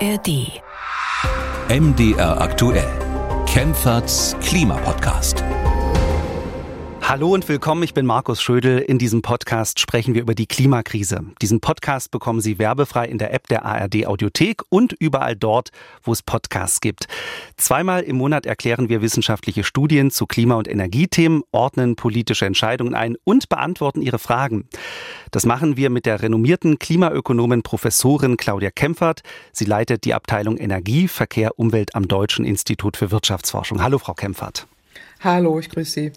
ARD. MDR aktuell. Kempferts Klimapodcast. Hallo und willkommen, ich bin Markus Schödel. In diesem Podcast sprechen wir über die Klimakrise. Diesen Podcast bekommen Sie werbefrei in der App der ARD Audiothek und überall dort, wo es Podcasts gibt. Zweimal im Monat erklären wir wissenschaftliche Studien zu Klima- und Energiethemen, ordnen politische Entscheidungen ein und beantworten Ihre Fragen. Das machen wir mit der renommierten Klimaökonomin Professorin Claudia Kempfert. Sie leitet die Abteilung Energie, Verkehr, Umwelt am Deutschen Institut für Wirtschaftsforschung. Hallo, Frau Kempfert. Hallo, ich grüße Sie.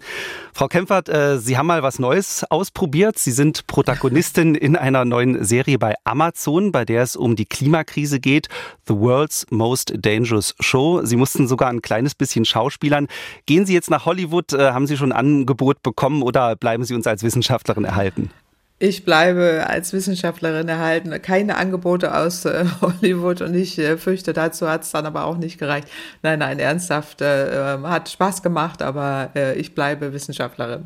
Frau Kempfert, äh, Sie haben mal was Neues ausprobiert. Sie sind Protagonistin in einer neuen Serie bei Amazon, bei der es um die Klimakrise geht. The World's Most Dangerous Show. Sie mussten sogar ein kleines bisschen schauspielern. Gehen Sie jetzt nach Hollywood? Äh, haben Sie schon ein Angebot bekommen oder bleiben Sie uns als Wissenschaftlerin erhalten? Ich bleibe als Wissenschaftlerin erhalten. Keine Angebote aus äh, Hollywood und ich äh, fürchte, dazu hat es dann aber auch nicht gereicht. Nein, nein, ernsthaft, äh, ähm, hat Spaß gemacht, aber äh, ich bleibe Wissenschaftlerin.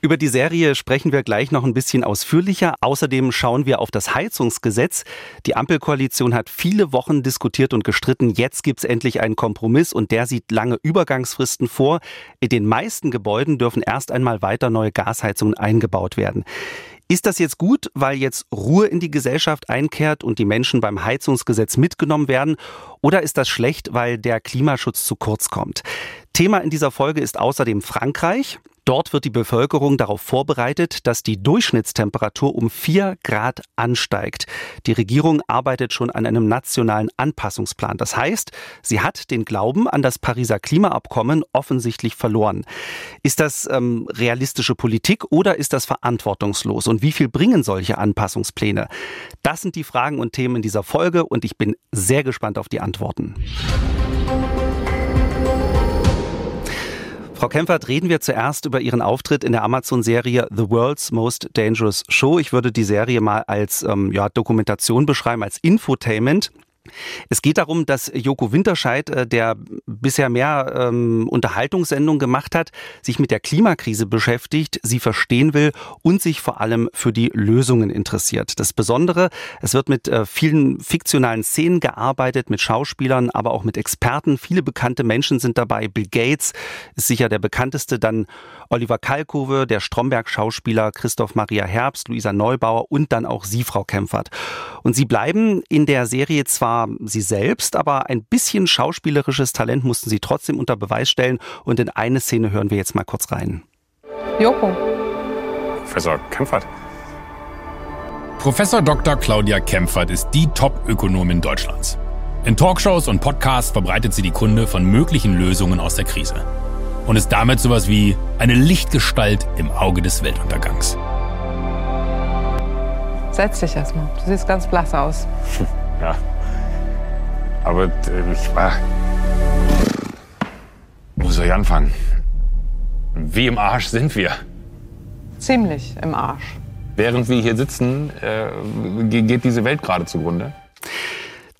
Über die Serie sprechen wir gleich noch ein bisschen ausführlicher. Außerdem schauen wir auf das Heizungsgesetz. Die Ampelkoalition hat viele Wochen diskutiert und gestritten. Jetzt gibt es endlich einen Kompromiss und der sieht lange Übergangsfristen vor. In den meisten Gebäuden dürfen erst einmal weiter neue Gasheizungen eingebaut werden. Ist das jetzt gut, weil jetzt Ruhe in die Gesellschaft einkehrt und die Menschen beim Heizungsgesetz mitgenommen werden? Oder ist das schlecht, weil der Klimaschutz zu kurz kommt? Thema in dieser Folge ist außerdem Frankreich. Dort wird die Bevölkerung darauf vorbereitet, dass die Durchschnittstemperatur um vier Grad ansteigt. Die Regierung arbeitet schon an einem nationalen Anpassungsplan. Das heißt, sie hat den Glauben an das Pariser Klimaabkommen offensichtlich verloren. Ist das ähm, realistische Politik oder ist das verantwortungslos? Und wie viel bringen solche Anpassungspläne? Das sind die Fragen und Themen in dieser Folge und ich bin sehr gespannt auf die Antworten. Frau Kempfert, reden wir zuerst über Ihren Auftritt in der Amazon-Serie The World's Most Dangerous Show. Ich würde die Serie mal als ähm, ja, Dokumentation beschreiben, als Infotainment. Es geht darum, dass Joko Winterscheid, äh, der bisher mehr ähm, Unterhaltungssendungen gemacht hat, sich mit der Klimakrise beschäftigt, sie verstehen will und sich vor allem für die Lösungen interessiert. Das Besondere, es wird mit äh, vielen fiktionalen Szenen gearbeitet, mit Schauspielern, aber auch mit Experten. Viele bekannte Menschen sind dabei. Bill Gates ist sicher der bekannteste, dann Oliver Kalkofe, der Stromberg-Schauspieler, Christoph Maria Herbst, Luisa Neubauer und dann auch Sie, Frau Kempfert. Und Sie bleiben in der Serie zwar Sie selbst, aber ein bisschen schauspielerisches Talent mussten Sie trotzdem unter Beweis stellen. Und in eine Szene hören wir jetzt mal kurz rein. Joko. Professor Kempfert. Professor Dr. Claudia Kempfert ist die Top-Ökonomin Deutschlands. In Talkshows und Podcasts verbreitet sie die Kunde von möglichen Lösungen aus der Krise und ist damit sowas wie eine Lichtgestalt im Auge des Weltuntergangs. Setz dich erstmal. Du siehst ganz blass aus. Ja. Aber äh, ich war. Wo soll ich anfangen? Wie im Arsch sind wir? Ziemlich im Arsch. Während wir hier sitzen, äh, geht diese Welt gerade zugrunde.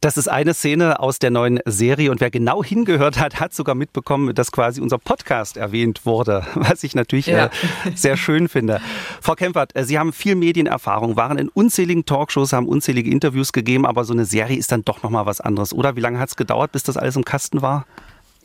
Das ist eine Szene aus der neuen Serie und wer genau hingehört hat, hat sogar mitbekommen, dass quasi unser Podcast erwähnt wurde, was ich natürlich ja. äh, sehr schön finde. Frau Kempfert, äh, Sie haben viel Medienerfahrung, waren in unzähligen Talkshows, haben unzählige Interviews gegeben, aber so eine Serie ist dann doch noch mal was anderes, oder? Wie lange hat es gedauert, bis das alles im Kasten war?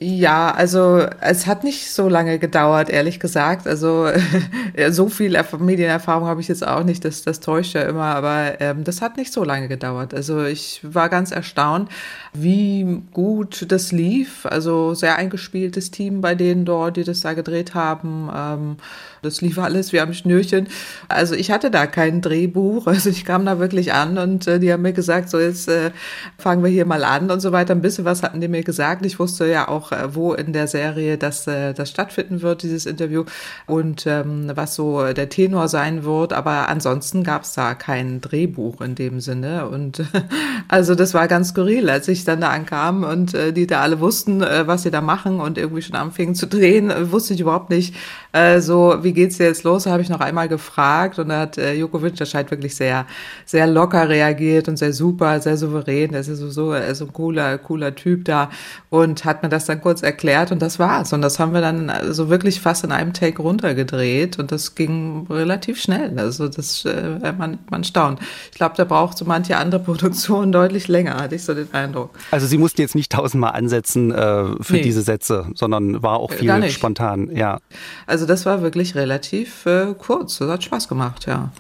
Ja, also es hat nicht so lange gedauert, ehrlich gesagt. Also so viel Medienerfahrung habe ich jetzt auch nicht, das, das täuscht ja immer, aber ähm, das hat nicht so lange gedauert. Also ich war ganz erstaunt, wie gut das lief. Also sehr eingespieltes Team bei denen dort, die das da gedreht haben. Ähm, das lief alles, wir haben Schnürchen. Also ich hatte da kein Drehbuch, also ich kam da wirklich an und äh, die haben mir gesagt, so jetzt äh, fangen wir hier mal an und so weiter. Ein bisschen was hatten die mir gesagt. Ich wusste ja auch, äh, wo in der Serie das, äh, das stattfinden wird, dieses Interview und ähm, was so der Tenor sein wird. Aber ansonsten gab es da kein Drehbuch in dem Sinne. Und also das war ganz skurril, als ich dann da ankam und äh, die da alle wussten, äh, was sie da machen und irgendwie schon anfingen zu drehen, wusste ich überhaupt nicht äh, so, wie geht's dir jetzt los? Habe ich noch einmal gefragt und da hat äh, Joko Winterscheid wirklich sehr, sehr locker reagiert und sehr super, sehr souverän. Er ist so, so, er ist so ein cooler, cooler Typ da und hat mir das dann kurz erklärt und das war's. Und das haben wir dann so wirklich fast in einem Take runtergedreht und das ging relativ schnell. Also das, äh, man, man staunt. Ich glaube, da braucht so manche andere Produktion deutlich länger, hatte ich so den Eindruck. Also Sie mussten jetzt nicht tausendmal ansetzen äh, für nee. diese Sätze, sondern war auch viel spontan, ja. Also das war wirklich relativ äh, kurz. Das hat Spaß gemacht, ja.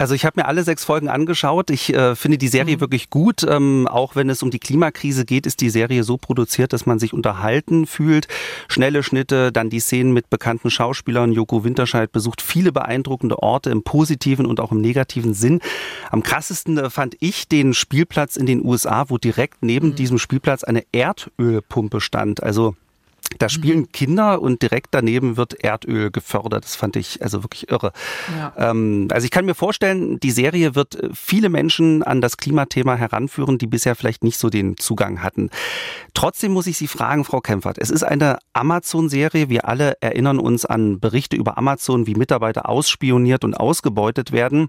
Also ich habe mir alle sechs Folgen angeschaut. Ich äh, finde die Serie mhm. wirklich gut. Ähm, auch wenn es um die Klimakrise geht, ist die Serie so produziert, dass man sich unterhalten fühlt. Schnelle Schnitte, dann die Szenen mit bekannten Schauspielern. Joko Winterscheid besucht viele beeindruckende Orte im positiven und auch im negativen Sinn. Am krassesten äh, fand ich den Spielplatz in den USA, wo direkt neben mhm. diesem Spielplatz eine Erdölpumpe stand. Also da spielen mhm. Kinder und direkt daneben wird Erdöl gefördert. Das fand ich also wirklich irre. Ja. Ähm, also ich kann mir vorstellen, die Serie wird äh, viele Menschen an das Klimathema heranführen, die bisher vielleicht nicht so den Zugang hatten. Trotzdem muss ich Sie fragen, Frau Kempfert, es ist eine Amazon-Serie. Wir alle erinnern uns an Berichte über Amazon, wie Mitarbeiter ausspioniert und ausgebeutet werden.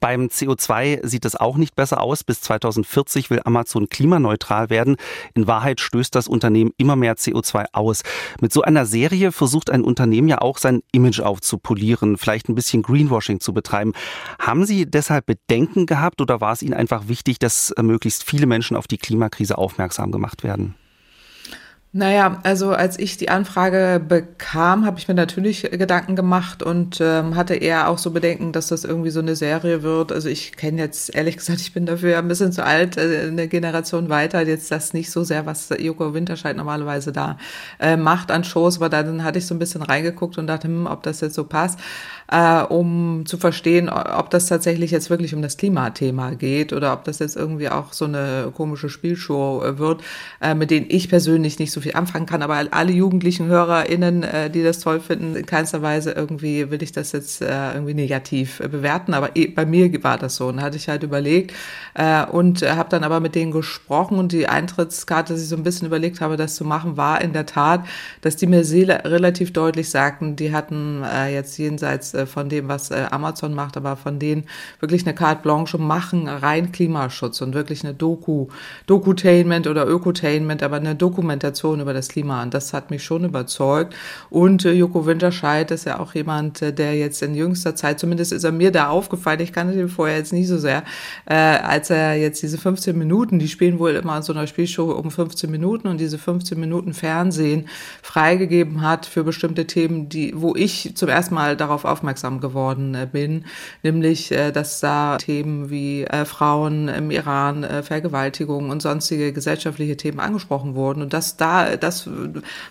Beim CO2 sieht es auch nicht besser aus. Bis 2040 will Amazon klimaneutral werden. In Wahrheit stößt das Unternehmen immer mehr CO2 aus. Mit so einer Serie versucht ein Unternehmen ja auch sein Image aufzupolieren, vielleicht ein bisschen Greenwashing zu betreiben. Haben Sie deshalb Bedenken gehabt oder war es Ihnen einfach wichtig, dass möglichst viele Menschen auf die Klimakrise aufmerksam gemacht werden? Naja, also als ich die Anfrage bekam, habe ich mir natürlich Gedanken gemacht und ähm, hatte eher auch so Bedenken, dass das irgendwie so eine Serie wird. Also ich kenne jetzt, ehrlich gesagt, ich bin dafür ein bisschen zu alt, äh, eine Generation weiter, jetzt das nicht so sehr, was Joko Winterscheid normalerweise da äh, macht an Shows, aber dann hatte ich so ein bisschen reingeguckt und dachte, hm, ob das jetzt so passt äh, um zu verstehen, ob das tatsächlich jetzt wirklich um das Klimathema geht oder ob das jetzt irgendwie auch so eine komische Spielshow äh, wird, äh, mit denen ich persönlich nicht so viel anfangen kann. Aber alle jugendlichen HörerInnen, äh, die das toll finden, in keinster Weise irgendwie will ich das jetzt äh, irgendwie negativ äh, bewerten. Aber eh, bei mir war das so. Und da hatte ich halt überlegt äh, und äh, habe dann aber mit denen gesprochen und die Eintrittskarte, dass ich so ein bisschen überlegt habe, das zu machen, war in der Tat, dass die mir relativ deutlich sagten, die hatten äh, jetzt jenseits äh, von dem, was äh, Amazon macht, aber von denen wirklich eine Carte Blanche machen, rein Klimaschutz und wirklich eine Doku, Dokutainment oder Ökotainment, aber eine Dokumentation über das Klima. Und das hat mich schon überzeugt. Und äh, Joko Winterscheid ist ja auch jemand, der jetzt in jüngster Zeit, zumindest ist er mir da aufgefallen, ich kannte den vorher jetzt nie so sehr, äh, als er jetzt diese 15 Minuten, die spielen wohl immer in so einer Spielshow um 15 Minuten und diese 15 Minuten Fernsehen freigegeben hat für bestimmte Themen, die, wo ich zum ersten Mal darauf aufmerksam geworden äh, bin, nämlich äh, dass da Themen wie äh, Frauen im Iran, Vergewaltigung und sonstige gesellschaftliche Themen angesprochen wurden. Und das da, das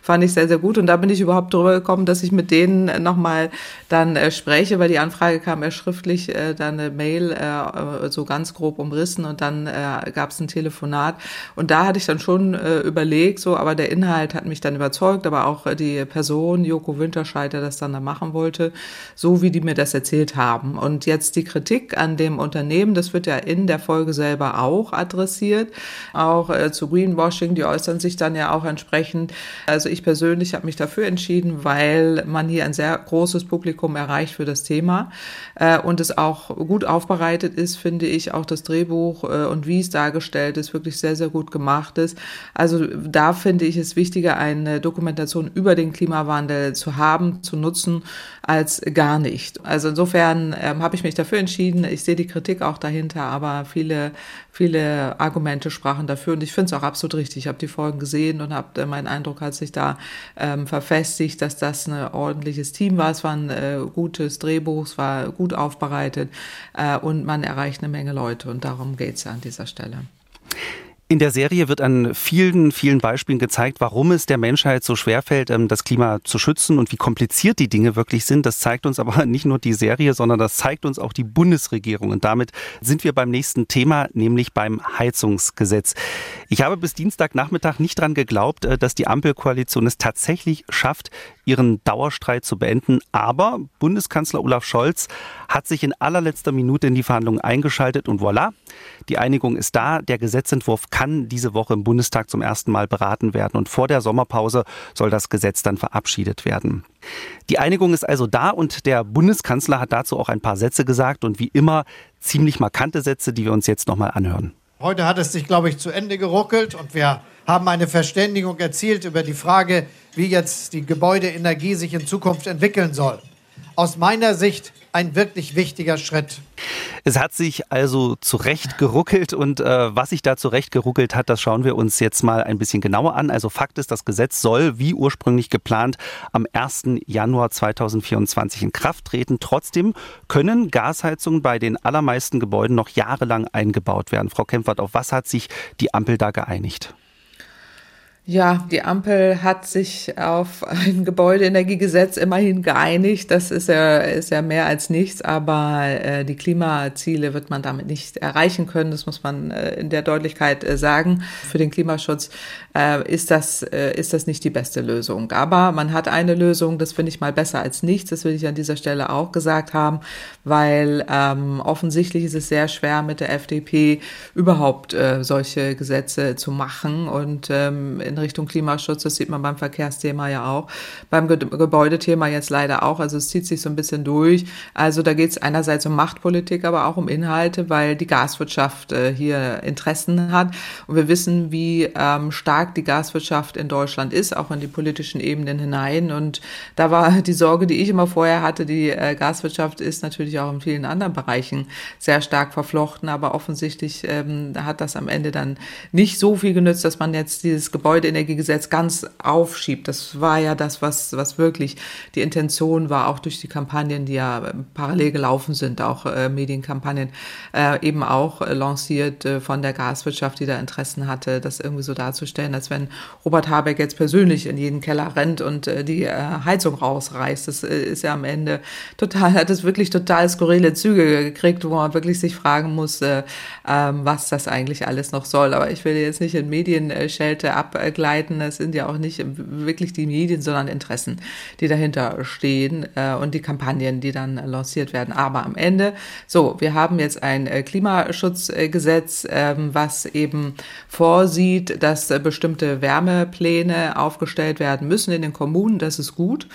fand ich sehr, sehr gut. Und da bin ich überhaupt drüber gekommen, dass ich mit denen nochmal dann spreche, weil die Anfrage kam ja schriftlich, dann eine Mail so ganz grob umrissen und dann gab es ein Telefonat. Und da hatte ich dann schon überlegt, so, aber der Inhalt hat mich dann überzeugt, aber auch die Person, Joko Winterscheid, der das dann da machen wollte, so wie die mir das erzählt haben. Und jetzt die Kritik an dem Unternehmen, das wird ja in der Folge selber auch adressiert, auch äh, zu Greenwashing, die äußern sich dann ja auch entsprechend. Also ich persönlich habe mich dafür entschieden, weil man hier ein sehr großes Publikum erreicht für das Thema äh, und es auch gut aufbereitet ist, finde ich, auch das Drehbuch äh, und wie es dargestellt ist, wirklich sehr, sehr gut gemacht ist. Also da finde ich es wichtiger, eine Dokumentation über den Klimawandel zu haben, zu nutzen, als gar nicht. Also insofern ähm, habe ich mich dafür entschieden. Ich sehe die Kritik auch dahinter, aber viele, viele Argumente sprachen dafür und ich finde es auch absolut richtig. Ich habe die Folgen gesehen und habe äh, mein Eindruck hat sich da ähm, verfestigt, dass das ein ordentliches Team war. Es war ein äh, gutes Drehbuch, es war gut aufbereitet äh, und man erreicht eine Menge Leute und darum geht es ja an dieser Stelle. In der Serie wird an vielen, vielen Beispielen gezeigt, warum es der Menschheit so schwerfällt, ähm, das Klima zu schützen und wie kompliziert die Dinge wirklich sind. Das zeigt uns aber nicht nur die Serie, sondern das zeigt uns auch die Bundesregierung. Und damit sind wir beim nächsten Thema, nämlich beim Heizungsgesetz. Ich habe bis Dienstagnachmittag nicht dran geglaubt, äh, dass die Ampelkoalition es tatsächlich schafft, ihren Dauerstreit zu beenden. Aber Bundeskanzler Olaf Scholz hat sich in allerletzter Minute in die Verhandlungen eingeschaltet und voilà, die Einigung ist da. Der Gesetzentwurf kann diese Woche im Bundestag zum ersten Mal beraten werden und vor der Sommerpause soll das Gesetz dann verabschiedet werden. Die Einigung ist also da und der Bundeskanzler hat dazu auch ein paar Sätze gesagt und wie immer ziemlich markante Sätze, die wir uns jetzt nochmal anhören. Heute hat es sich, glaube ich, zu Ende geruckelt und wir haben eine Verständigung erzielt über die Frage, wie jetzt die Gebäudeenergie sich in Zukunft entwickeln soll. Aus meiner Sicht ein wirklich wichtiger Schritt. Es hat sich also zurecht geruckelt und äh, was sich da zurecht geruckelt hat, das schauen wir uns jetzt mal ein bisschen genauer an. Also Fakt ist, das Gesetz soll, wie ursprünglich geplant, am 1. Januar 2024 in Kraft treten. Trotzdem können Gasheizungen bei den allermeisten Gebäuden noch jahrelang eingebaut werden. Frau Kempfert, auf was hat sich die Ampel da geeinigt? Ja, die Ampel hat sich auf ein Gebäudeenergiegesetz immerhin geeinigt. Das ist ja, ist ja mehr als nichts, aber äh, die Klimaziele wird man damit nicht erreichen können. Das muss man äh, in der Deutlichkeit äh, sagen. Für den Klimaschutz äh, ist, das, äh, ist das nicht die beste Lösung. Aber man hat eine Lösung, das finde ich mal besser als nichts. Das will ich an dieser Stelle auch gesagt haben, weil ähm, offensichtlich ist es sehr schwer mit der FDP überhaupt äh, solche Gesetze zu machen. Und ähm, in Richtung Klimaschutz. Das sieht man beim Verkehrsthema ja auch, beim Ge Gebäudethema jetzt leider auch. Also es zieht sich so ein bisschen durch. Also da geht es einerseits um Machtpolitik, aber auch um Inhalte, weil die Gaswirtschaft äh, hier Interessen hat. Und wir wissen, wie ähm, stark die Gaswirtschaft in Deutschland ist, auch in die politischen Ebenen hinein. Und da war die Sorge, die ich immer vorher hatte, die äh, Gaswirtschaft ist natürlich auch in vielen anderen Bereichen sehr stark verflochten, aber offensichtlich ähm, hat das am Ende dann nicht so viel genützt, dass man jetzt dieses Gebäude Gebäudeenergiegesetz ganz aufschiebt. Das war ja das, was, was wirklich die Intention war, auch durch die Kampagnen, die ja parallel gelaufen sind, auch äh, Medienkampagnen, äh, eben auch äh, lanciert äh, von der Gaswirtschaft, die da Interessen hatte, das irgendwie so darzustellen, als wenn Robert Habeck jetzt persönlich in jeden Keller rennt und äh, die äh, Heizung rausreißt. Das ist ja am Ende total, hat es wirklich total skurrile Züge gekriegt, wo man wirklich sich fragen muss, äh, ähm, was das eigentlich alles noch soll. Aber ich will jetzt nicht in Medienschelte ab abgleiten. Es sind ja auch nicht wirklich die Medien, sondern Interessen, die dahinter stehen äh, und die Kampagnen, die dann lanciert werden. Aber am Ende, so, wir haben jetzt ein äh, Klimaschutzgesetz, äh, was eben vorsieht, dass äh, bestimmte Wärmepläne aufgestellt werden müssen in den Kommunen. Das ist gut.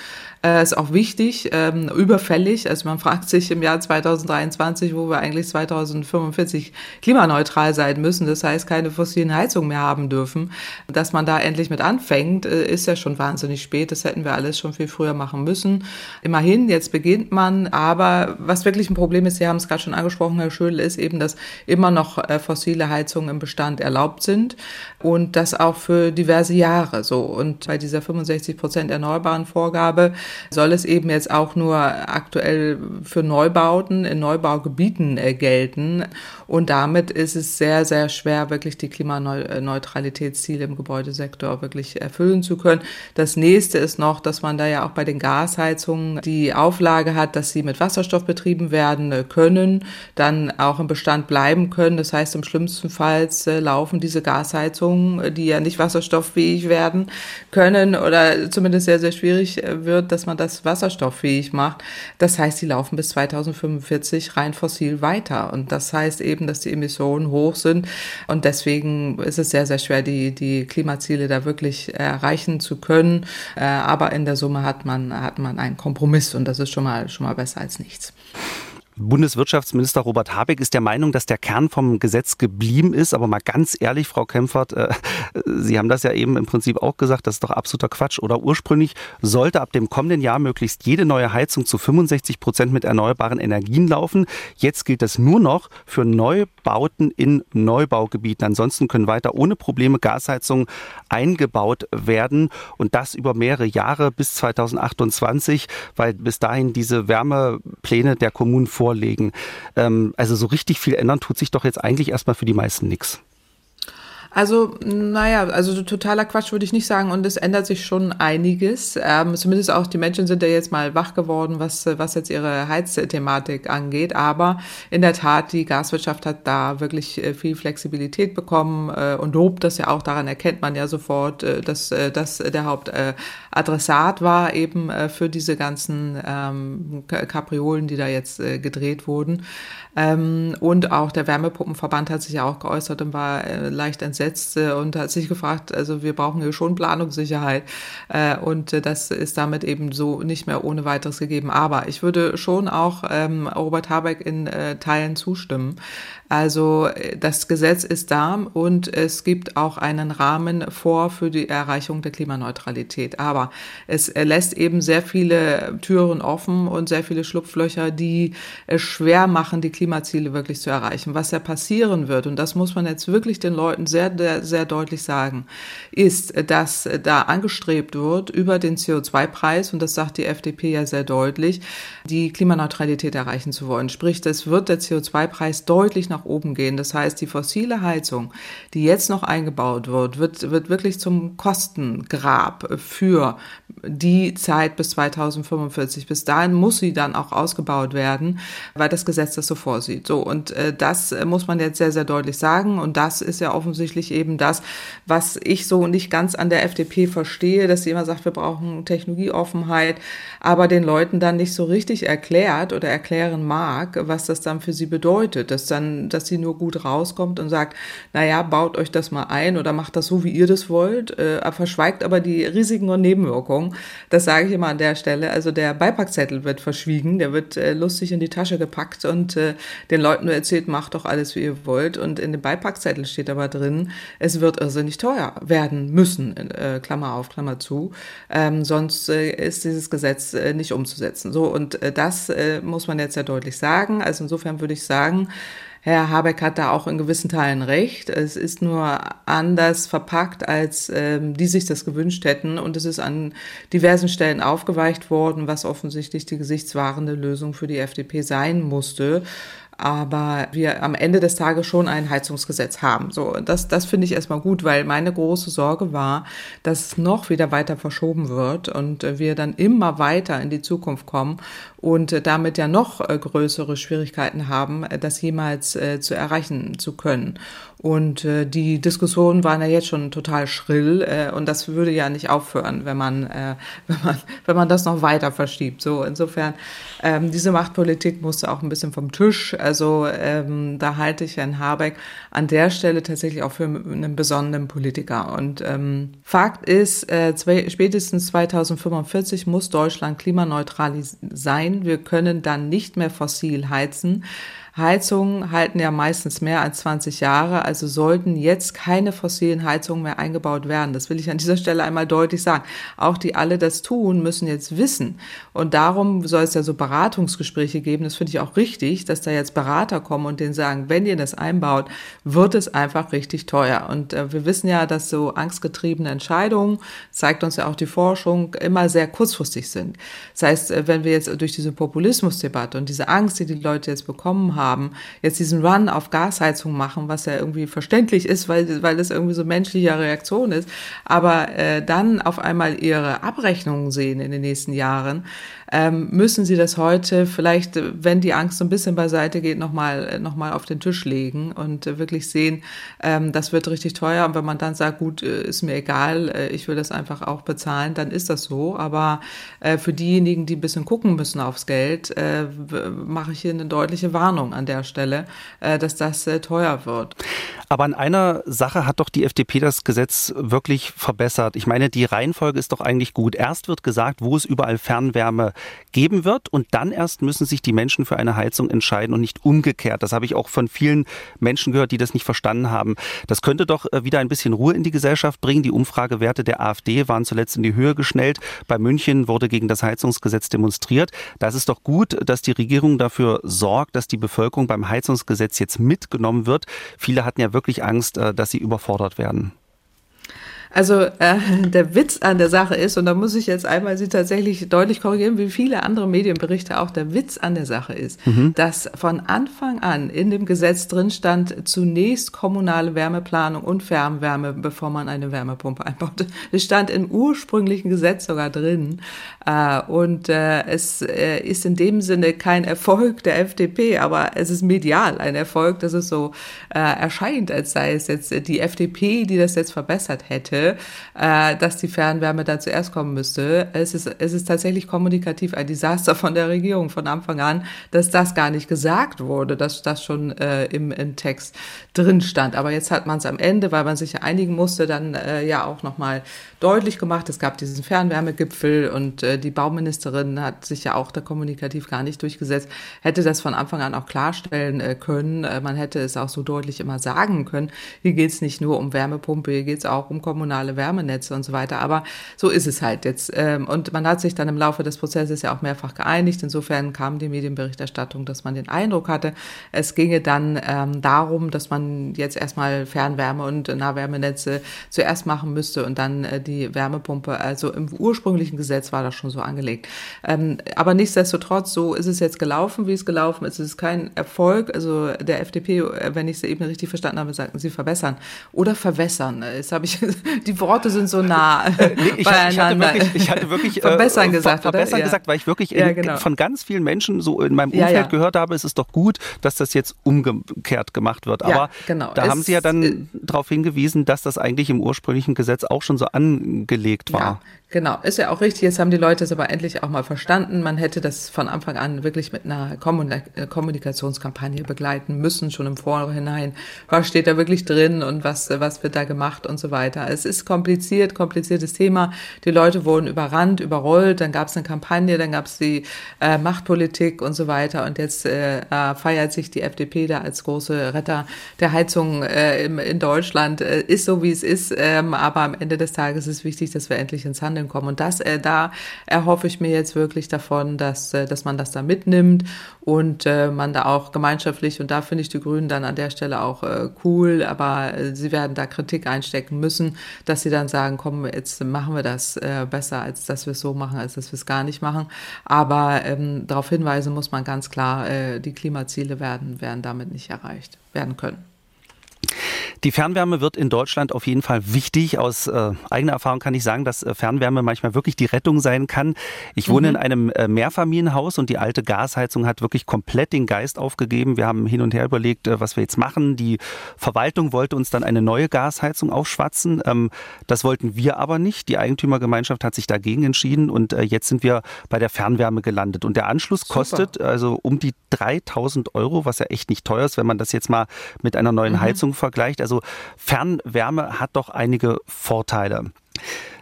Äh, ist auch wichtig, ähm, überfällig. Also man fragt sich im Jahr 2023, wo wir eigentlich 2045 klimaneutral sein müssen, das heißt keine fossilen Heizungen mehr haben dürfen, dass man da endlich mit anfängt, äh, ist ja schon wahnsinnig spät. Das hätten wir alles schon viel früher machen müssen. Immerhin, jetzt beginnt man. Aber was wirklich ein Problem ist, Sie haben es gerade schon angesprochen, Herr Schödel, ist eben, dass immer noch äh, fossile Heizungen im Bestand erlaubt sind und das auch für diverse Jahre so. Und bei dieser 65 Prozent erneuerbaren Vorgabe soll es eben jetzt auch nur aktuell für Neubauten in Neubaugebieten äh, gelten. Und damit ist es sehr, sehr schwer, wirklich die Klimaneutralitätsziele im Gebäudesektor wirklich erfüllen zu können. Das nächste ist noch, dass man da ja auch bei den Gasheizungen die Auflage hat, dass sie mit Wasserstoff betrieben werden äh, können, dann auch im Bestand bleiben können. Das heißt, im schlimmsten Fall äh, laufen diese Gasheizungen, die ja nicht wasserstofffähig werden können oder zumindest sehr, sehr schwierig wird, dass man das wasserstofffähig macht. Das heißt, die laufen bis 2045 rein fossil weiter. Und das heißt eben, dass die Emissionen hoch sind. Und deswegen ist es sehr, sehr schwer, die, die Klimaziele da wirklich erreichen zu können. Äh, aber in der Summe hat man, hat man einen Kompromiss und das ist schon mal, schon mal besser als nichts. Bundeswirtschaftsminister Robert Habeck ist der Meinung, dass der Kern vom Gesetz geblieben ist. Aber mal ganz ehrlich, Frau Kempfert, äh, Sie haben das ja eben im Prinzip auch gesagt, das ist doch absoluter Quatsch. Oder ursprünglich sollte ab dem kommenden Jahr möglichst jede neue Heizung zu 65 Prozent mit erneuerbaren Energien laufen. Jetzt gilt das nur noch für Neubauten in Neubaugebieten. Ansonsten können weiter ohne Probleme Gasheizungen eingebaut werden und das über mehrere Jahre bis 2028, weil bis dahin diese Wärmepläne der Kommunen vor vorlegen. Ähm, also so richtig viel ändern tut sich doch jetzt eigentlich erstmal für die meisten nichts. Also, naja, also totaler Quatsch würde ich nicht sagen und es ändert sich schon einiges. Ähm, zumindest auch die Menschen sind ja jetzt mal wach geworden, was, was jetzt ihre Heizthematik angeht. Aber in der Tat, die Gaswirtschaft hat da wirklich äh, viel Flexibilität bekommen äh, und lobt das ja auch. Daran erkennt man ja sofort, äh, dass das der Hauptadressat war eben äh, für diese ganzen ähm, Kapriolen, die da jetzt äh, gedreht wurden. Ähm, und auch der Wärmepumpenverband hat sich ja auch geäußert und war äh, leicht entsetzt äh, und hat sich gefragt, also wir brauchen hier schon Planungssicherheit. Äh, und äh, das ist damit eben so nicht mehr ohne weiteres gegeben. Aber ich würde schon auch ähm, Robert Habeck in äh, Teilen zustimmen. Also das Gesetz ist da und es gibt auch einen Rahmen vor für die Erreichung der Klimaneutralität. Aber es lässt eben sehr viele Türen offen und sehr viele Schlupflöcher, die es schwer machen, die Klimaziele wirklich zu erreichen. Was ja passieren wird, und das muss man jetzt wirklich den Leuten sehr, sehr, sehr deutlich sagen, ist, dass da angestrebt wird, über den CO2-Preis, und das sagt die FDP ja sehr deutlich, die Klimaneutralität erreichen zu wollen. Sprich, es wird der CO2-Preis deutlich nach oben gehen. Das heißt, die fossile Heizung, die jetzt noch eingebaut wird, wird, wird wirklich zum Kostengrab für die Zeit bis 2045. Bis dahin muss sie dann auch ausgebaut werden, weil das Gesetz das so vorsieht. So, und äh, das muss man jetzt sehr, sehr deutlich sagen. Und das ist ja offensichtlich eben das, was ich so nicht ganz an der FDP verstehe, dass sie immer sagt, wir brauchen Technologieoffenheit, aber den Leuten dann nicht so richtig erklärt oder erklären mag, was das dann für sie bedeutet, dass dann, dass sie nur gut rauskommt und sagt, naja, baut euch das mal ein oder macht das so, wie ihr das wollt, äh, verschweigt aber die Risiken und Nebenwirkungen. Das sage ich immer an der Stelle. Also der Beipackzettel wird verschwiegen, der wird äh, lustig in die Tasche gepackt und äh, den Leuten nur erzählt, macht doch alles, wie ihr wollt. Und in dem Beipackzettel steht aber drin, es wird irrsinnig teuer werden müssen, äh, Klammer auf, Klammer zu. Ähm, sonst äh, ist dieses Gesetz äh, nicht umzusetzen. So, und äh, das äh, muss man jetzt ja deutlich sagen. Also insofern würde ich sagen, Herr Habeck hat da auch in gewissen Teilen recht. Es ist nur anders verpackt, als ähm, die sich das gewünscht hätten. Und es ist an diversen Stellen aufgeweicht worden, was offensichtlich die gesichtswahrende Lösung für die FDP sein musste aber wir am Ende des Tages schon ein Heizungsgesetz haben. So, das, das finde ich erstmal gut, weil meine große Sorge war, dass es noch wieder weiter verschoben wird und wir dann immer weiter in die Zukunft kommen und damit ja noch äh, größere Schwierigkeiten haben, das jemals äh, zu erreichen zu können. Und äh, die Diskussionen waren ja jetzt schon total schrill äh, und das würde ja nicht aufhören, wenn man, äh, wenn man, wenn man das noch weiter verschiebt. So insofern ähm, diese Machtpolitik musste auch ein bisschen vom Tisch. Also ähm, da halte ich Herrn Habeck an der Stelle tatsächlich auch für einen besonderen Politiker. Und ähm, Fakt ist, äh, zwei, spätestens 2045 muss Deutschland klimaneutral sein. Wir können dann nicht mehr fossil heizen. Heizungen halten ja meistens mehr als 20 Jahre, also sollten jetzt keine fossilen Heizungen mehr eingebaut werden. Das will ich an dieser Stelle einmal deutlich sagen. Auch die alle das tun, müssen jetzt wissen. Und darum soll es ja so Beratungsgespräche geben. Das finde ich auch richtig, dass da jetzt Berater kommen und denen sagen, wenn ihr das einbaut, wird es einfach richtig teuer. Und äh, wir wissen ja, dass so angstgetriebene Entscheidungen, zeigt uns ja auch die Forschung, immer sehr kurzfristig sind. Das heißt, äh, wenn wir jetzt durch diese Populismusdebatte und diese Angst, die die Leute jetzt bekommen haben, haben, jetzt diesen Run auf Gasheizung machen, was ja irgendwie verständlich ist, weil, weil das irgendwie so menschliche Reaktion ist, aber äh, dann auf einmal ihre Abrechnungen sehen in den nächsten Jahren, ähm, müssen sie das heute vielleicht, wenn die Angst so ein bisschen beiseite geht, nochmal noch mal auf den Tisch legen und äh, wirklich sehen, ähm, das wird richtig teuer. Und wenn man dann sagt, gut, äh, ist mir egal, äh, ich will das einfach auch bezahlen, dann ist das so. Aber äh, für diejenigen, die ein bisschen gucken müssen aufs Geld, äh, mache ich hier eine deutliche Warnung an der Stelle, äh, dass das teuer wird. Aber an einer Sache hat doch die FDP das Gesetz wirklich verbessert. Ich meine, die Reihenfolge ist doch eigentlich gut. Erst wird gesagt, wo es überall Fernwärme geben wird und dann erst müssen sich die Menschen für eine Heizung entscheiden und nicht umgekehrt. Das habe ich auch von vielen Menschen gehört, die das nicht verstanden haben. Das könnte doch äh, wieder ein bisschen Ruhe in die Gesellschaft bringen. Die Umfragewerte der AfD waren zuletzt in die Höhe geschnellt. Bei München wurde gegen das Heizungsgesetz demonstriert. Da ist doch gut, dass die Regierung dafür sorgt, dass die Bevölkerung beim Heizungsgesetz jetzt mitgenommen wird. Viele hatten ja wirklich Angst, äh, dass sie überfordert werden. Also äh, der Witz an der Sache ist, und da muss ich jetzt einmal Sie tatsächlich deutlich korrigieren, wie viele andere Medienberichte auch, der Witz an der Sache ist, mhm. dass von Anfang an in dem Gesetz drin stand, zunächst kommunale Wärmeplanung und Fernwärme, bevor man eine Wärmepumpe einbaut. Es stand im ursprünglichen Gesetz sogar drin. Äh, und äh, es äh, ist in dem Sinne kein Erfolg der FDP, aber es ist medial ein Erfolg, dass es so äh, erscheint, als sei es jetzt die FDP, die das jetzt verbessert hätte. Äh, dass die Fernwärme da zuerst kommen müsste. Es ist, es ist tatsächlich kommunikativ ein Desaster von der Regierung von Anfang an, dass das gar nicht gesagt wurde, dass das schon äh, im, im Text drin stand. Aber jetzt hat man es am Ende, weil man sich ja einigen musste, dann äh, ja auch nochmal deutlich gemacht. Es gab diesen Fernwärmegipfel und äh, die Bauministerin hat sich ja auch da kommunikativ gar nicht durchgesetzt, hätte das von Anfang an auch klarstellen äh, können. Äh, man hätte es auch so deutlich immer sagen können. Hier geht es nicht nur um Wärmepumpe, hier geht es auch um kommunale Wärmenetze und so weiter. Aber so ist es halt jetzt. Ähm, und man hat sich dann im Laufe des Prozesses ja auch mehrfach geeinigt. Insofern kam die Medienberichterstattung, dass man den Eindruck hatte, es ginge dann ähm, darum, dass man jetzt erstmal Fernwärme und Nahwärmenetze zuerst machen müsste und dann äh, die Wärmepumpe. Also im ursprünglichen Gesetz war das schon so angelegt. Ähm, aber nichtsdestotrotz, so ist es jetzt gelaufen, wie es gelaufen ist. Es ist kein Erfolg. Also der FDP, äh, wenn ich es eben richtig verstanden habe, sagten sie verbessern oder verwässern. Jetzt habe ich, die Worte sind so nah äh, nee, ich, ich, hatte wirklich, ich hatte wirklich verbessern äh, gesagt, ver verbessern oder? gesagt, weil ich wirklich ja, genau. von ganz vielen Menschen so in meinem Umfeld ja, ja. gehört habe, es ist doch gut, dass das jetzt umgekehrt gemacht wird. Aber genau. da es, haben Sie ja dann äh, darauf hingewiesen, dass das eigentlich im ursprünglichen Gesetz auch schon so angelegt war. Genau, ist ja auch richtig. Jetzt haben die Leute es aber endlich auch mal verstanden. Man hätte das von Anfang an wirklich mit einer äh, Kommunikationskampagne begleiten müssen, schon im Vorhinein. Was steht da wirklich drin und was, was wird da gemacht und so weiter. Es ist kompliziert, kompliziertes Thema. Die Leute wurden überrannt, überrollt. Dann gab es eine Kampagne, dann gab es die äh, Machtpolitik und so weiter. Und jetzt äh, äh, feiert sich die FDP da als große Retter der Heizung äh, im, in Deutschland. Äh, ist so, wie es ist. Ähm, aber am Ende des Tages ist wichtig, dass wir endlich ins Handeln Handeln kommen. Und das, äh, da erhoffe ich mir jetzt wirklich davon, dass, äh, dass man das da mitnimmt und äh, man da auch gemeinschaftlich, und da finde ich die Grünen dann an der Stelle auch äh, cool, aber äh, sie werden da Kritik einstecken müssen, dass sie dann sagen, komm, jetzt machen wir das äh, besser, als dass wir es so machen, als dass wir es gar nicht machen. Aber ähm, darauf hinweisen muss man ganz klar, äh, die Klimaziele werden, werden damit nicht erreicht werden können. Die Fernwärme wird in Deutschland auf jeden Fall wichtig. Aus äh, eigener Erfahrung kann ich sagen, dass äh, Fernwärme manchmal wirklich die Rettung sein kann. Ich wohne mhm. in einem äh, Mehrfamilienhaus und die alte Gasheizung hat wirklich komplett den Geist aufgegeben. Wir haben hin und her überlegt, äh, was wir jetzt machen. Die Verwaltung wollte uns dann eine neue Gasheizung aufschwatzen. Ähm, das wollten wir aber nicht. Die Eigentümergemeinschaft hat sich dagegen entschieden und äh, jetzt sind wir bei der Fernwärme gelandet. Und der Anschluss Super. kostet also um die 3000 Euro, was ja echt nicht teuer ist, wenn man das jetzt mal mit einer neuen mhm. Heizung vergleicht. Also Fernwärme hat doch einige Vorteile.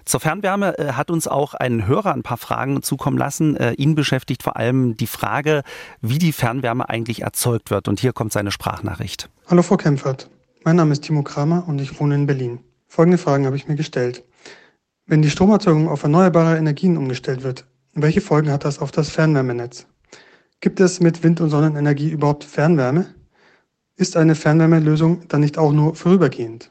Zur Fernwärme äh, hat uns auch ein Hörer ein paar Fragen zukommen lassen. Äh, ihn beschäftigt vor allem die Frage, wie die Fernwärme eigentlich erzeugt wird. Und hier kommt seine Sprachnachricht. Hallo Frau Kempfert, mein Name ist Timo Kramer und ich wohne in Berlin. Folgende Fragen habe ich mir gestellt. Wenn die Stromerzeugung auf erneuerbare Energien umgestellt wird, welche Folgen hat das auf das Fernwärmenetz? Gibt es mit Wind- und Sonnenenergie überhaupt Fernwärme? Ist eine Fernwärmelösung dann nicht auch nur vorübergehend?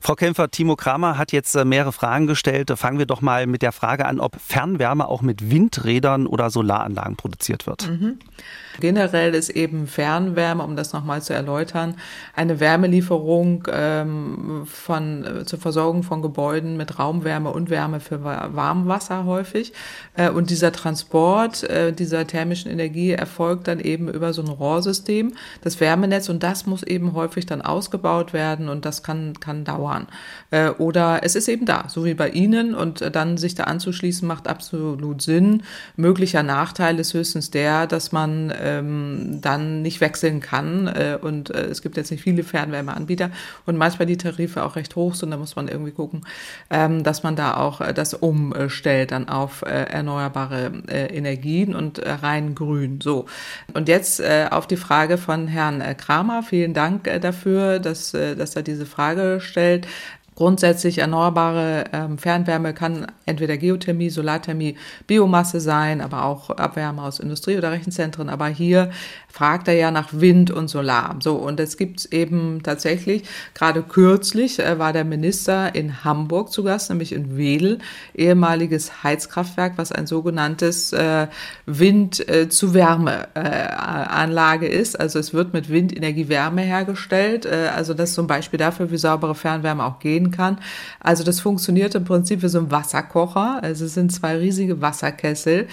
Frau Kämpfer, Timo Kramer hat jetzt äh, mehrere Fragen gestellt. Fangen wir doch mal mit der Frage an, ob Fernwärme auch mit Windrädern oder Solaranlagen produziert wird. Mhm. Generell ist eben Fernwärme, um das nochmal zu erläutern, eine Wärmelieferung ähm, von, äh, zur Versorgung von Gebäuden mit Raumwärme und Wärme für Warmwasser häufig. Äh, und dieser Transport äh, dieser thermischen Energie erfolgt dann eben über so ein Rohrsystem, das Wärmenetz, und das muss eben häufig dann ausgebaut werden und das kann, kann dauern. Äh, oder es ist eben da, so wie bei Ihnen, und äh, dann sich da anzuschließen macht absolut Sinn. Möglicher Nachteil ist höchstens der, dass man ähm, dann nicht wechseln kann. Äh, und äh, es gibt jetzt nicht viele Fernwärmeanbieter und manchmal die Tarife auch recht hoch sind. Da muss man irgendwie gucken, ähm, dass man da auch äh, das umstellt dann auf äh, erneuerbare äh, Energien und äh, rein grün. So. Und jetzt auf die Frage von Herrn Kramer. Vielen Dank dafür, dass, dass er diese Frage stellt. Grundsätzlich erneuerbare ähm, Fernwärme kann entweder Geothermie, Solarthermie, Biomasse sein, aber auch Abwärme aus Industrie oder Rechenzentren. Aber hier fragt er ja nach Wind und Solar. So, und es gibt eben tatsächlich, gerade kürzlich äh, war der Minister in Hamburg zu Gast, nämlich in Wedel, ehemaliges Heizkraftwerk, was ein sogenanntes äh, Wind äh, äh, ist. Also es wird mit Windenergie Wärme hergestellt. Äh, also das ist zum Beispiel dafür, wie saubere Fernwärme auch gehen kann. Also das funktioniert im Prinzip wie so ein Wasserkocher. Also es sind zwei riesige Wasserkessel,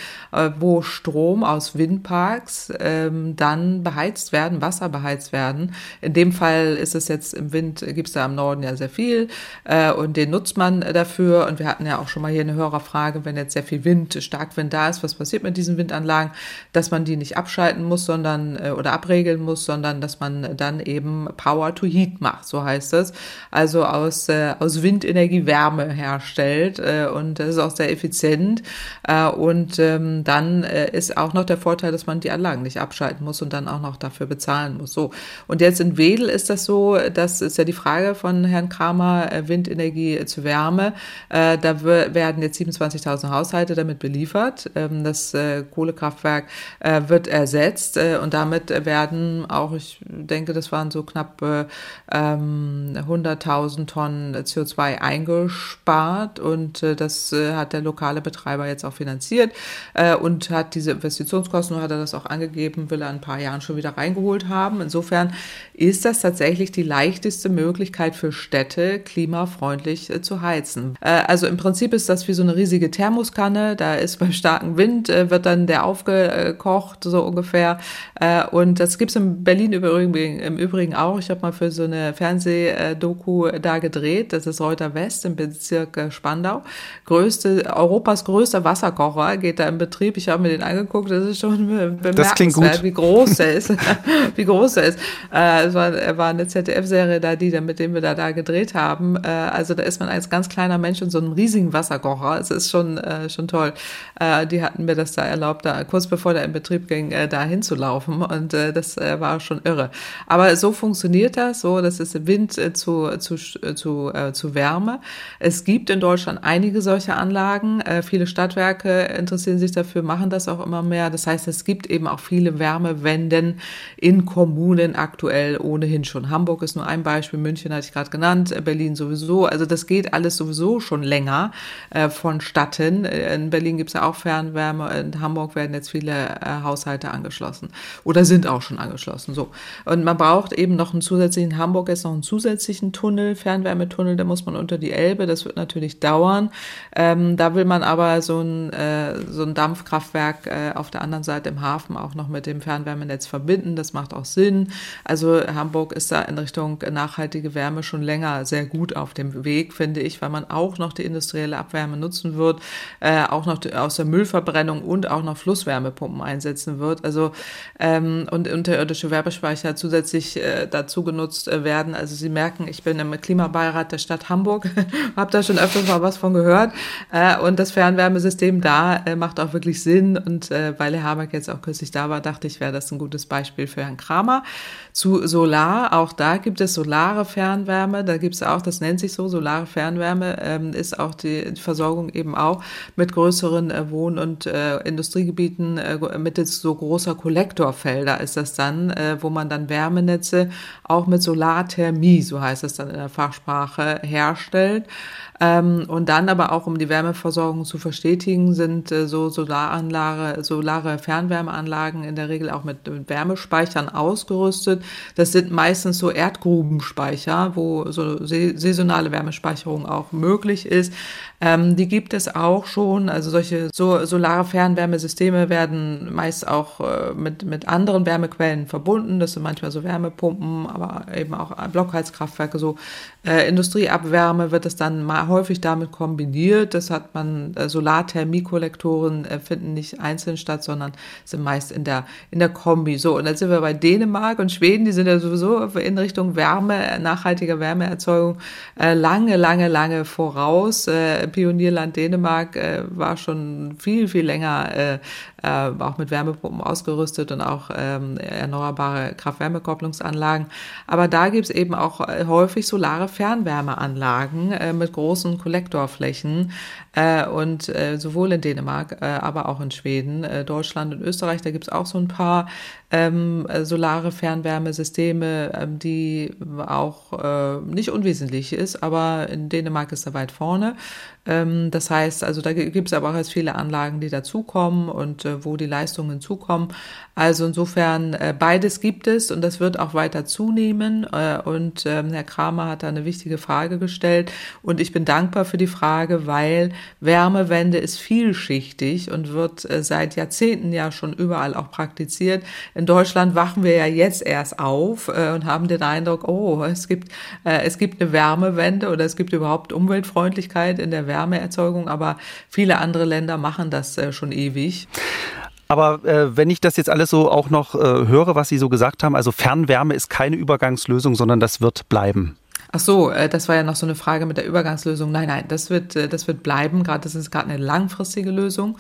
wo Strom aus Windparks ähm, da dann beheizt werden, Wasser beheizt werden. In dem Fall ist es jetzt im Wind, gibt es da im Norden ja sehr viel äh, und den nutzt man dafür. Und wir hatten ja auch schon mal hier eine Hörerfrage, wenn jetzt sehr viel Wind, Starkwind da ist, was passiert mit diesen Windanlagen, dass man die nicht abschalten muss, sondern äh, oder abregeln muss, sondern dass man dann eben Power to Heat macht, so heißt es. Also aus, äh, aus Windenergie Wärme herstellt äh, und das ist auch sehr effizient. Äh, und ähm, dann äh, ist auch noch der Vorteil, dass man die Anlagen nicht abschalten muss und dann auch noch dafür bezahlen muss. So. Und jetzt in Wedel ist das so, das ist ja die Frage von Herrn Kramer, äh, Windenergie zu Wärme. Äh, da werden jetzt 27.000 Haushalte damit beliefert. Ähm, das äh, Kohlekraftwerk äh, wird ersetzt äh, und damit werden auch, ich denke, das waren so knapp ähm, 100.000 Tonnen CO2 eingespart und äh, das äh, hat der lokale Betreiber jetzt auch finanziert äh, und hat diese Investitionskosten, hat er das auch angegeben, will er in ein paar Jahren schon wieder reingeholt haben. Insofern ist das tatsächlich die leichteste Möglichkeit für Städte, klimafreundlich äh, zu heizen. Äh, also im Prinzip ist das wie so eine riesige Thermoskanne, da ist beim starken Wind, äh, wird dann der aufgekocht, so ungefähr. und das gibt's in Berlin übrigens, im Übrigen auch. Ich habe mal für so eine Fernsehdoku da gedreht, das ist Reuter West im Bezirk Spandau. Größte, Europas größter Wasserkocher geht da im Betrieb. Ich habe mir den angeguckt, das ist schon bemerkenswert, wie groß der ist. wie groß der ist. Äh, es war, er war eine ZDF-Serie da, die, mit dem wir da, da gedreht haben. Äh, also da ist man als ganz kleiner Mensch in so einem riesigen Wasserkocher. Es ist schon, äh, schon toll. Äh, die hatten mir das da erlaubt, da kurz bevor der in Betrieb ging, äh, da hinzulaufen. Und äh, das äh, war schon irre. Aber so funktioniert das, so, das ist Wind äh, zu, zu, äh, zu, äh, zu Wärme. Es gibt in Deutschland einige solche Anlagen. Äh, viele Stadtwerke interessieren sich dafür, machen das auch immer mehr. Das heißt, es gibt eben auch viele Wärmewenden in Kommunen aktuell ohnehin schon. Hamburg ist nur ein Beispiel, München hatte ich gerade genannt, Berlin sowieso. Also das geht alles sowieso schon länger äh, vonstatten. In Berlin gibt es ja auch Fernwärme, in Hamburg werden jetzt viele äh, Haushalte angeschlossen oder sind auch schon angeschlossen. So. Und man braucht eben noch einen zusätzlichen, in Hamburg jetzt noch einen zusätzlichen Tunnel, Fernwärmetunnel, da muss man unter die Elbe, das wird natürlich dauern. Ähm, da will man aber so ein, äh, so ein Dampfkraftwerk äh, auf der anderen Seite im Hafen auch noch mit dem Fernwärmenetz verbinden. Das macht auch Sinn. Also Hamburg ist da in Richtung nachhaltige Wärme schon länger sehr gut auf dem Weg, finde ich, weil man auch noch die industrielle Abwärme nutzen wird, äh, auch noch aus der Müllverbrennung und auch noch Flusswärmepumpen einsetzen wird. Also ähm, und unterirdische Werbespeicher zusätzlich äh, dazu genutzt äh, werden. Also Sie merken, ich bin im Klimabeirat der Stadt Hamburg, habe da schon öfters mal was von gehört. Äh, und das Fernwärmesystem da äh, macht auch wirklich Sinn. Und äh, weil Herr Habeck jetzt auch kürzlich da war, dachte ich, wäre das ein gutes Beispiel für Herrn Kramer. Zu Solar, auch da gibt es solare Fernwärme, da gibt es auch, das nennt sich so, solare Fernwärme, ähm, ist auch die Versorgung eben auch mit größeren äh, Wohn- und äh, Industriegebieten äh, mittels so großer Kollektorfelder ist das dann, äh, wo man dann Wärmenetze auch mit Solarthermie, so heißt es dann in der Fachsprache, herstellt. Ähm, und dann aber auch, um die Wärmeversorgung zu verstetigen, sind äh, so Solaranlage, solare Fernwärmeanlagen in der Regel auch mit, mit Wärmespeichern ausgerüstet. Das sind meistens so Erdgrubenspeicher, wo so saisonale Wärmespeicherung auch möglich ist. Ähm, die gibt es auch schon. Also solche so, solare Fernwärmesysteme werden meist auch äh, mit, mit anderen Wärmequellen verbunden. Das sind manchmal so Wärmepumpen, aber eben auch Blockheizkraftwerke. So äh, Industrieabwärme wird es dann mal häufig damit kombiniert. Das hat man, äh, Solarthermiekollektoren äh, finden nicht einzeln statt, sondern sind meist in der, in der Kombi. So, und dann sind wir bei Dänemark und Schweden, die sind ja sowieso in Richtung Wärme, nachhaltiger Wärmeerzeugung äh, lange, lange, lange voraus. Äh, Pionierland Dänemark äh, war schon viel, viel länger äh, äh, auch mit Wärmepumpen ausgerüstet und auch ähm, erneuerbare Kraft-Wärme-Kopplungsanlagen. Aber da gibt es eben auch äh, häufig solare Fernwärmeanlagen äh, mit großen Kollektorflächen äh, und äh, sowohl in Dänemark, äh, aber auch in Schweden, äh, Deutschland und Österreich, da gibt es auch so ein paar ähm, äh, solare Fernwärmesysteme, ähm, die auch äh, nicht unwesentlich ist, aber in Dänemark ist er weit vorne. Ähm, das heißt, also da gibt es aber auch jetzt viele Anlagen, die dazukommen und äh, wo die Leistungen zukommen. Also insofern äh, beides gibt es und das wird auch weiter zunehmen. Äh, und ähm, Herr Kramer hat da eine wichtige Frage gestellt und ich bin dankbar für die Frage, weil Wärmewende ist vielschichtig und wird äh, seit Jahrzehnten ja schon überall auch praktiziert. In Deutschland wachen wir ja jetzt erst auf äh, und haben den Eindruck, oh, es gibt, äh, es gibt eine Wärmewende oder es gibt überhaupt Umweltfreundlichkeit in der Wärmeerzeugung, aber viele andere Länder machen das äh, schon ewig. Aber äh, wenn ich das jetzt alles so auch noch äh, höre, was Sie so gesagt haben, also Fernwärme ist keine Übergangslösung, sondern das wird bleiben. Ach so, äh, das war ja noch so eine Frage mit der Übergangslösung. Nein, nein, das wird, äh, das wird bleiben. Gerade das ist gerade eine langfristige Lösung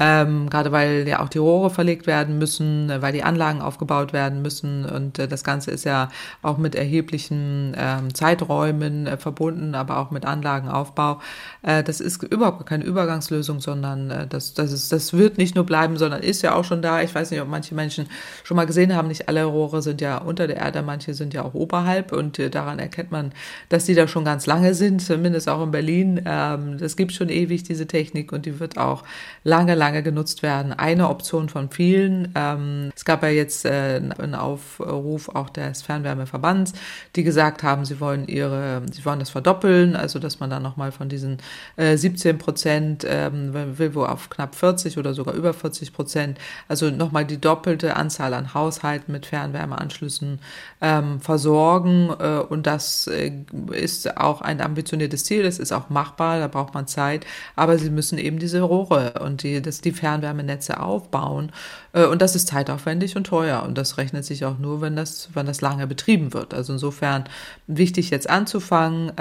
ähm, gerade weil ja auch die Rohre verlegt werden müssen, äh, weil die Anlagen aufgebaut werden müssen und äh, das Ganze ist ja auch mit erheblichen ähm, Zeiträumen äh, verbunden, aber auch mit Anlagenaufbau. Äh, das ist überhaupt keine Übergangslösung, sondern äh, das, das, ist, das wird nicht nur bleiben, sondern ist ja auch schon da. Ich weiß nicht, ob manche Menschen schon mal gesehen haben, nicht alle Rohre sind ja unter der Erde, manche sind ja auch oberhalb und äh, daran erkennt man, dass die da schon ganz lange sind, zumindest auch in Berlin. Ähm, das gibt schon ewig, diese Technik und die wird auch lange, lange lange genutzt werden. Eine Option von vielen. Ähm, es gab ja jetzt äh, einen Aufruf auch des Fernwärmeverbands, die gesagt haben, sie wollen ihre, sie wollen das verdoppeln, also dass man dann nochmal von diesen äh, 17 Prozent ähm, will wo auf knapp 40 oder sogar über 40 Prozent, also nochmal die doppelte Anzahl an Haushalten mit Fernwärmeanschlüssen ähm, versorgen. Äh, und das äh, ist auch ein ambitioniertes Ziel, das ist auch machbar, da braucht man Zeit, aber sie müssen eben diese Rohre und die, das die Fernwärmenetze aufbauen. Äh, und das ist zeitaufwendig und teuer. Und das rechnet sich auch nur, wenn das, wenn das lange betrieben wird. Also insofern wichtig jetzt anzufangen.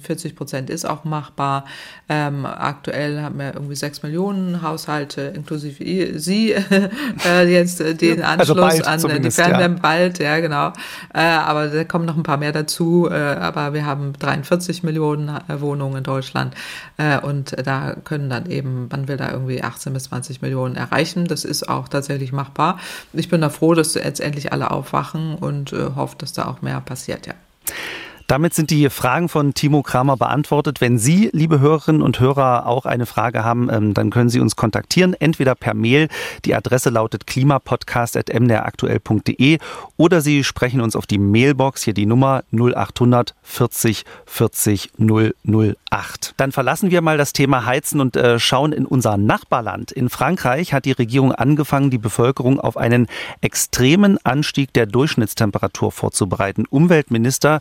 40 ähm, Prozent ist auch machbar. Ähm, aktuell haben wir irgendwie sechs Millionen Haushalte, inklusive Sie, äh, jetzt äh, den also Anschluss also an die Fernwärme ja. bald, ja genau. Aber da kommen noch ein paar mehr dazu. Aber wir haben 43 Millionen Wohnungen in Deutschland. Und da können dann eben, man will da irgendwie 18 bis 20 Millionen erreichen. Das ist auch tatsächlich machbar. Ich bin da froh, dass jetzt endlich alle aufwachen und äh, hoffe, dass da auch mehr passiert, ja. Damit sind die Fragen von Timo Kramer beantwortet. Wenn Sie, liebe Hörerinnen und Hörer, auch eine Frage haben, ähm, dann können Sie uns kontaktieren, entweder per Mail. Die Adresse lautet klimapodcast.mdraktuell.de oder Sie sprechen uns auf die Mailbox, hier die Nummer 0800 40 40 008. Dann verlassen wir mal das Thema Heizen und äh, schauen in unser Nachbarland. In Frankreich hat die Regierung angefangen, die Bevölkerung auf einen extremen Anstieg der Durchschnittstemperatur vorzubereiten. Umweltminister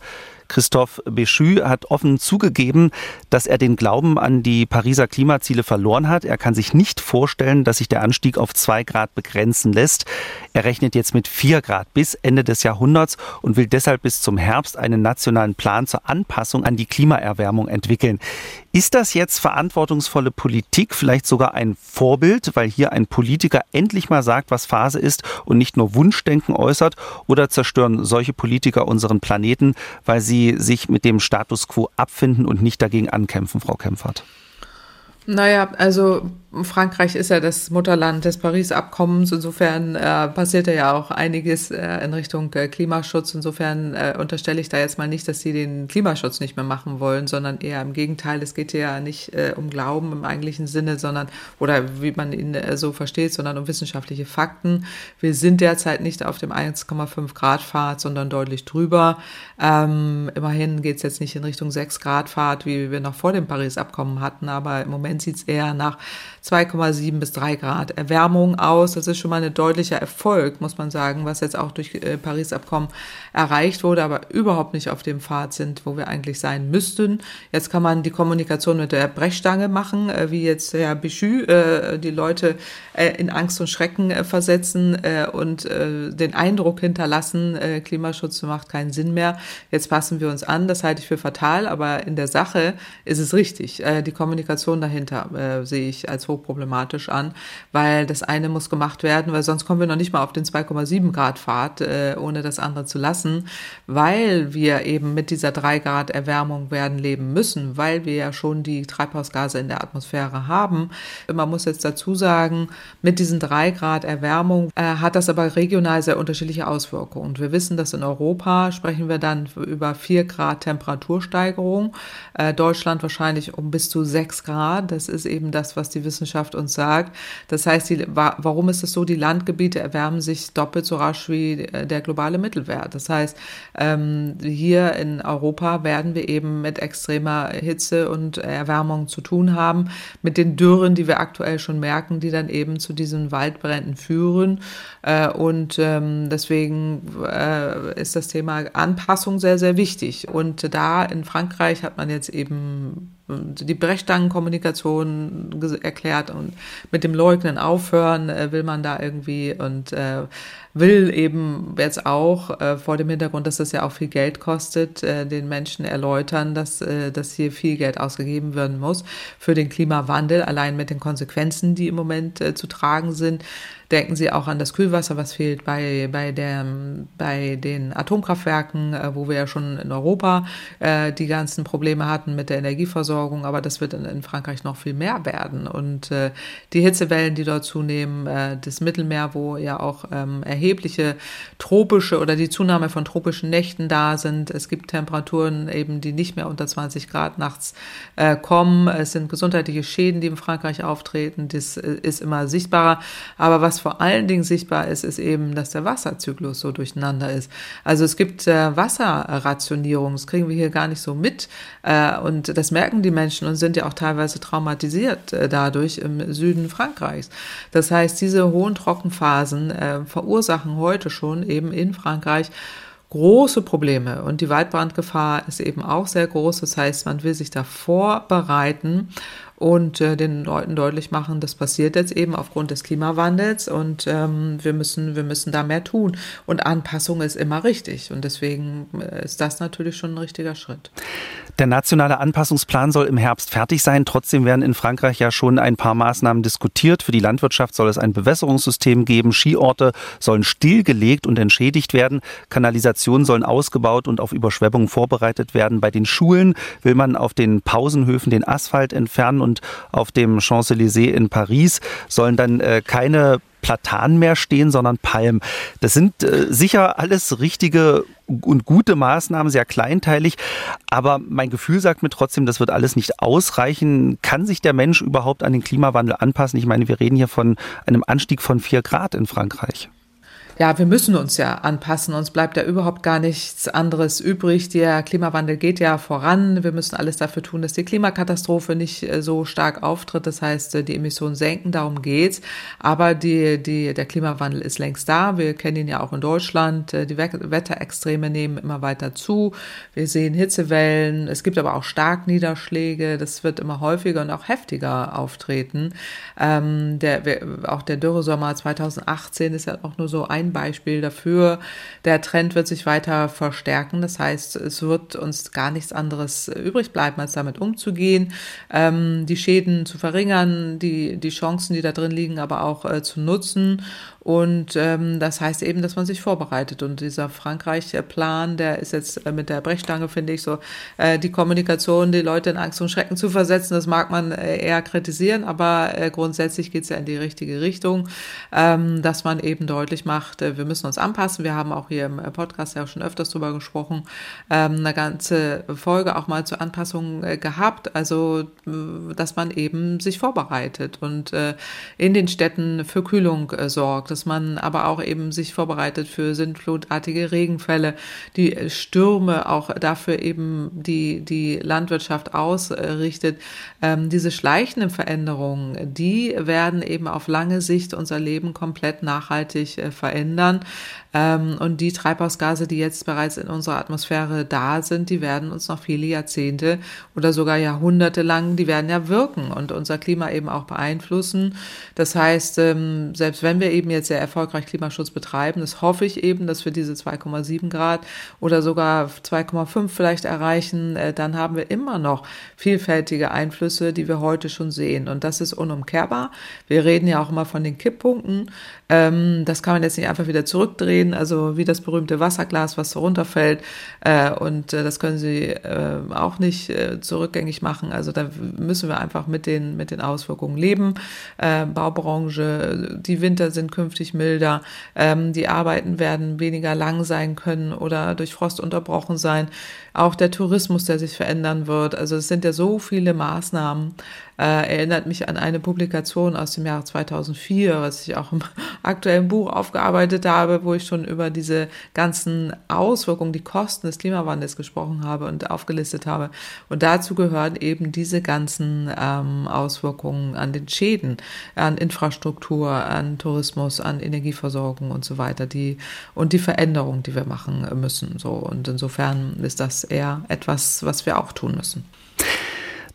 Christophe Béchu hat offen zugegeben, dass er den Glauben an die Pariser Klimaziele verloren hat. Er kann sich nicht vorstellen, dass sich der Anstieg auf zwei Grad begrenzen lässt. Er rechnet jetzt mit vier Grad bis Ende des Jahrhunderts und will deshalb bis zum Herbst einen nationalen Plan zur Anpassung an die Klimaerwärmung entwickeln. Ist das jetzt verantwortungsvolle Politik, vielleicht sogar ein Vorbild, weil hier ein Politiker endlich mal sagt, was Phase ist und nicht nur Wunschdenken äußert? Oder zerstören solche Politiker unseren Planeten, weil sie sich mit dem Status quo abfinden und nicht dagegen ankämpfen, Frau Kempfert? Naja, also Frankreich ist ja das Mutterland des Paris-Abkommens. Insofern äh, passiert ja auch einiges äh, in Richtung äh, Klimaschutz. Insofern äh, unterstelle ich da jetzt mal nicht, dass sie den Klimaschutz nicht mehr machen wollen, sondern eher im Gegenteil. Es geht ja nicht äh, um Glauben im eigentlichen Sinne, sondern oder wie man ihn äh, so versteht, sondern um wissenschaftliche Fakten. Wir sind derzeit nicht auf dem 1,5 Grad Pfad, sondern deutlich drüber. Ähm, immerhin geht es jetzt nicht in Richtung 6 Grad Pfad, wie wir noch vor dem Paris-Abkommen hatten, aber im Moment sieht es eher nach 2,7 bis 3 Grad Erwärmung aus. Das ist schon mal ein deutlicher Erfolg, muss man sagen, was jetzt auch durch äh, Paris-Abkommen erreicht wurde, aber überhaupt nicht auf dem Pfad sind, wo wir eigentlich sein müssten. Jetzt kann man die Kommunikation mit der Brechstange machen, äh, wie jetzt Herr Bichu, äh, die Leute äh, in Angst und Schrecken äh, versetzen äh, und den Eindruck hinterlassen, Klimaschutz macht keinen Sinn mehr. Jetzt passen wir uns an. Das halte ich für fatal, aber in der Sache ist es richtig. die Kommunikation dahinter sehe ich als hochproblematisch an, weil das eine muss gemacht werden, weil sonst kommen wir noch nicht mal auf den 2,7 Grad Pfad, äh, ohne das andere zu lassen, weil wir eben mit dieser 3 Grad Erwärmung werden leben müssen, weil wir ja schon die Treibhausgase in der Atmosphäre haben. Man muss jetzt dazu sagen, mit diesen 3 Grad Erwärmung äh, hat das aber regional sehr unterschiedliche Auswirkungen. Und wir wissen, dass in Europa sprechen wir dann über 4 Grad Temperatursteigerung, äh, Deutschland wahrscheinlich um bis zu 6 Grad. Das ist eben das, was die Wissenschaft Klimawissenschaft uns sagt. Das heißt, die, warum ist es so? Die Landgebiete erwärmen sich doppelt so rasch wie äh, der globale Mittelwert. Das heißt, ähm, hier in Europa werden wir eben mit extremer Hitze und Erwärmung zu tun haben, mit den Dürren, die wir aktuell schon merken, die dann eben zu diesen Waldbränden führen. Äh, und ähm, deswegen äh, ist das Thema Anpassung sehr, sehr wichtig. Und da in Frankreich hat man jetzt eben die Brechstangenkommunikation erklärt und mit dem Leugnen aufhören äh, will man da irgendwie und äh, will eben jetzt auch äh, vor dem Hintergrund, dass das ja auch viel Geld kostet, äh, den Menschen erläutern, dass, äh, dass hier viel Geld ausgegeben werden muss für den Klimawandel, allein mit den Konsequenzen, die im Moment äh, zu tragen sind. Denken Sie auch an das Kühlwasser, was fehlt bei, bei, der, bei den Atomkraftwerken, äh, wo wir ja schon in Europa äh, die ganzen Probleme hatten mit der Energieversorgung, aber das wird in, in Frankreich noch viel mehr werden. Und äh, die Hitzewellen, die dort zunehmen, äh, das Mittelmeer, wo ja auch ähm, erhebliche tropische oder die Zunahme von tropischen Nächten da sind. Es gibt Temperaturen eben, die nicht mehr unter 20 Grad nachts äh, kommen. Es sind gesundheitliche Schäden, die in Frankreich auftreten. Das äh, ist immer sichtbarer. Aber was vor allen Dingen sichtbar ist, ist eben, dass der Wasserzyklus so durcheinander ist. Also es gibt äh, Wasserrationierung, das kriegen wir hier gar nicht so mit. Äh, und das merken die Menschen und sind ja auch teilweise traumatisiert äh, dadurch im Süden Frankreichs. Das heißt, diese hohen Trockenphasen äh, verursachen heute schon eben in Frankreich große Probleme und die Waldbrandgefahr ist eben auch sehr groß. Das heißt, man will sich da vorbereiten und äh, den Leuten deutlich machen, das passiert jetzt eben aufgrund des Klimawandels und ähm, wir müssen wir müssen da mehr tun und Anpassung ist immer richtig und deswegen äh, ist das natürlich schon ein richtiger Schritt. Der nationale Anpassungsplan soll im Herbst fertig sein. Trotzdem werden in Frankreich ja schon ein paar Maßnahmen diskutiert. Für die Landwirtschaft soll es ein Bewässerungssystem geben. Skiorte sollen stillgelegt und entschädigt werden. Kanalisationen sollen ausgebaut und auf Überschwemmungen vorbereitet werden. Bei den Schulen will man auf den Pausenhöfen den Asphalt entfernen und auf dem Champs-Élysées in Paris sollen dann äh, keine Platanen mehr stehen, sondern Palmen. Das sind äh, sicher alles richtige und gute Maßnahmen, sehr kleinteilig. Aber mein Gefühl sagt mir trotzdem, das wird alles nicht ausreichen. Kann sich der Mensch überhaupt an den Klimawandel anpassen? Ich meine, wir reden hier von einem Anstieg von vier Grad in Frankreich ja, wir müssen uns ja anpassen. Uns bleibt ja überhaupt gar nichts anderes übrig. Der Klimawandel geht ja voran. Wir müssen alles dafür tun, dass die Klimakatastrophe nicht äh, so stark auftritt. Das heißt, äh, die Emissionen senken, darum geht's. Aber die, die, der Klimawandel ist längst da. Wir kennen ihn ja auch in Deutschland. Äh, die Wetterextreme nehmen immer weiter zu. Wir sehen Hitzewellen. Es gibt aber auch Starkniederschläge. Das wird immer häufiger und auch heftiger auftreten. Ähm, der, auch der Dürresommer 2018 ist ja auch nur so ein ein Beispiel dafür. Der Trend wird sich weiter verstärken. Das heißt, es wird uns gar nichts anderes übrig bleiben, als damit umzugehen, ähm, die Schäden zu verringern, die, die Chancen, die da drin liegen, aber auch äh, zu nutzen und ähm, das heißt eben, dass man sich vorbereitet. Und dieser Frankreich-Plan, der ist jetzt äh, mit der Brechstange, finde ich, so äh, die Kommunikation, die Leute in Angst und Schrecken zu versetzen, das mag man äh, eher kritisieren, aber äh, grundsätzlich geht es ja in die richtige Richtung, ähm, dass man eben deutlich macht, äh, wir müssen uns anpassen. Wir haben auch hier im Podcast ja schon öfters drüber gesprochen, ähm, eine ganze Folge auch mal zur Anpassung äh, gehabt, also äh, dass man eben sich vorbereitet und äh, in den Städten für Kühlung äh, sorgt dass man aber auch eben sich vorbereitet für sintflutartige Regenfälle, die Stürme auch dafür eben die, die Landwirtschaft ausrichtet. Ähm, diese schleichenden Veränderungen, die werden eben auf lange Sicht unser Leben komplett nachhaltig äh, verändern. Ähm, und die Treibhausgase, die jetzt bereits in unserer Atmosphäre da sind, die werden uns noch viele Jahrzehnte oder sogar Jahrhunderte lang, die werden ja wirken und unser Klima eben auch beeinflussen. Das heißt, ähm, selbst wenn wir eben jetzt sehr erfolgreich Klimaschutz betreiben, das hoffe ich eben, dass wir diese 2,7 Grad oder sogar 2,5 vielleicht erreichen, äh, dann haben wir immer noch vielfältige Einflüsse, die wir heute schon sehen. Und das ist unumkehrbar. Wir reden ja auch immer von den Kipppunkten. Ähm, das kann man jetzt nicht einfach wieder zurückdrehen, also wie das berühmte Wasserglas, was runterfällt. Äh, und äh, das können Sie äh, auch nicht zurückgängig machen. Also da müssen wir einfach mit den, mit den Auswirkungen leben. Baubranche, die Winter sind künftig zukünftig milder. Ähm, die Arbeiten werden weniger lang sein können oder durch Frost unterbrochen sein. Auch der Tourismus, der sich verändern wird. Also es sind ja so viele Maßnahmen. Äh, erinnert mich an eine Publikation aus dem Jahr 2004, was ich auch im aktuellen Buch aufgearbeitet habe, wo ich schon über diese ganzen Auswirkungen, die Kosten des Klimawandels gesprochen habe und aufgelistet habe. Und dazu gehören eben diese ganzen ähm, Auswirkungen an den Schäden, an Infrastruktur, an Tourismus, an Energieversorgung und so weiter, die und die Veränderungen, die wir machen müssen. So und insofern ist das eher etwas, was wir auch tun müssen.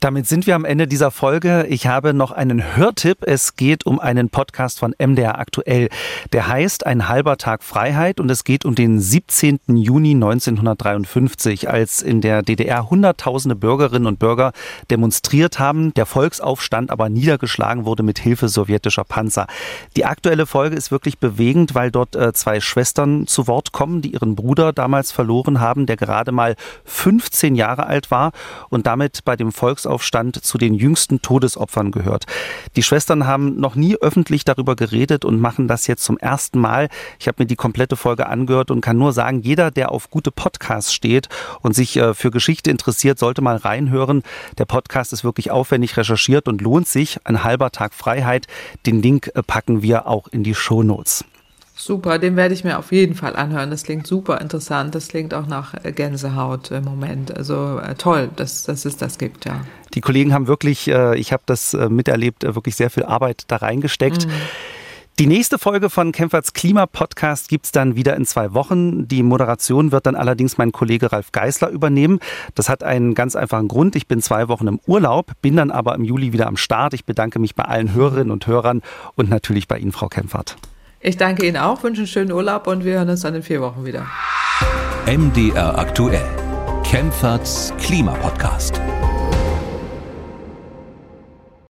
Damit sind wir am Ende dieser Folge. Ich habe noch einen Hörtipp. Es geht um einen Podcast von MDR aktuell. Der heißt Ein halber Tag Freiheit und es geht um den 17. Juni 1953, als in der DDR Hunderttausende Bürgerinnen und Bürger demonstriert haben, der Volksaufstand aber niedergeschlagen wurde mit Hilfe sowjetischer Panzer. Die aktuelle Folge ist wirklich bewegend, weil dort äh, zwei Schwestern zu Wort kommen, die ihren Bruder damals verloren haben, der gerade mal 15 Jahre alt war und damit bei dem Volksaufstand Volksaufstand zu den jüngsten Todesopfern gehört. Die Schwestern haben noch nie öffentlich darüber geredet und machen das jetzt zum ersten Mal. Ich habe mir die komplette Folge angehört und kann nur sagen, jeder, der auf gute Podcasts steht und sich äh, für Geschichte interessiert, sollte mal reinhören. Der Podcast ist wirklich aufwendig recherchiert und lohnt sich. Ein halber Tag Freiheit. Den Link äh, packen wir auch in die Shownotes. Super, den werde ich mir auf jeden Fall anhören. Das klingt super interessant. Das klingt auch nach äh, Gänsehaut im Moment. Also äh, toll, dass, dass es das gibt, ja. Die Kollegen haben wirklich, äh, ich habe das miterlebt, wirklich sehr viel Arbeit da reingesteckt. Mhm. Die nächste Folge von Kempferts Klima-Podcast gibt's dann wieder in zwei Wochen. Die Moderation wird dann allerdings mein Kollege Ralf Geißler übernehmen. Das hat einen ganz einfachen Grund. Ich bin zwei Wochen im Urlaub, bin dann aber im Juli wieder am Start. Ich bedanke mich bei allen Hörerinnen und Hörern und natürlich bei Ihnen, Frau Kempfert. Ich danke Ihnen auch, wünsche einen schönen Urlaub und wir hören uns dann in vier Wochen wieder. MDR aktuell. Kempferts Klimapodcast.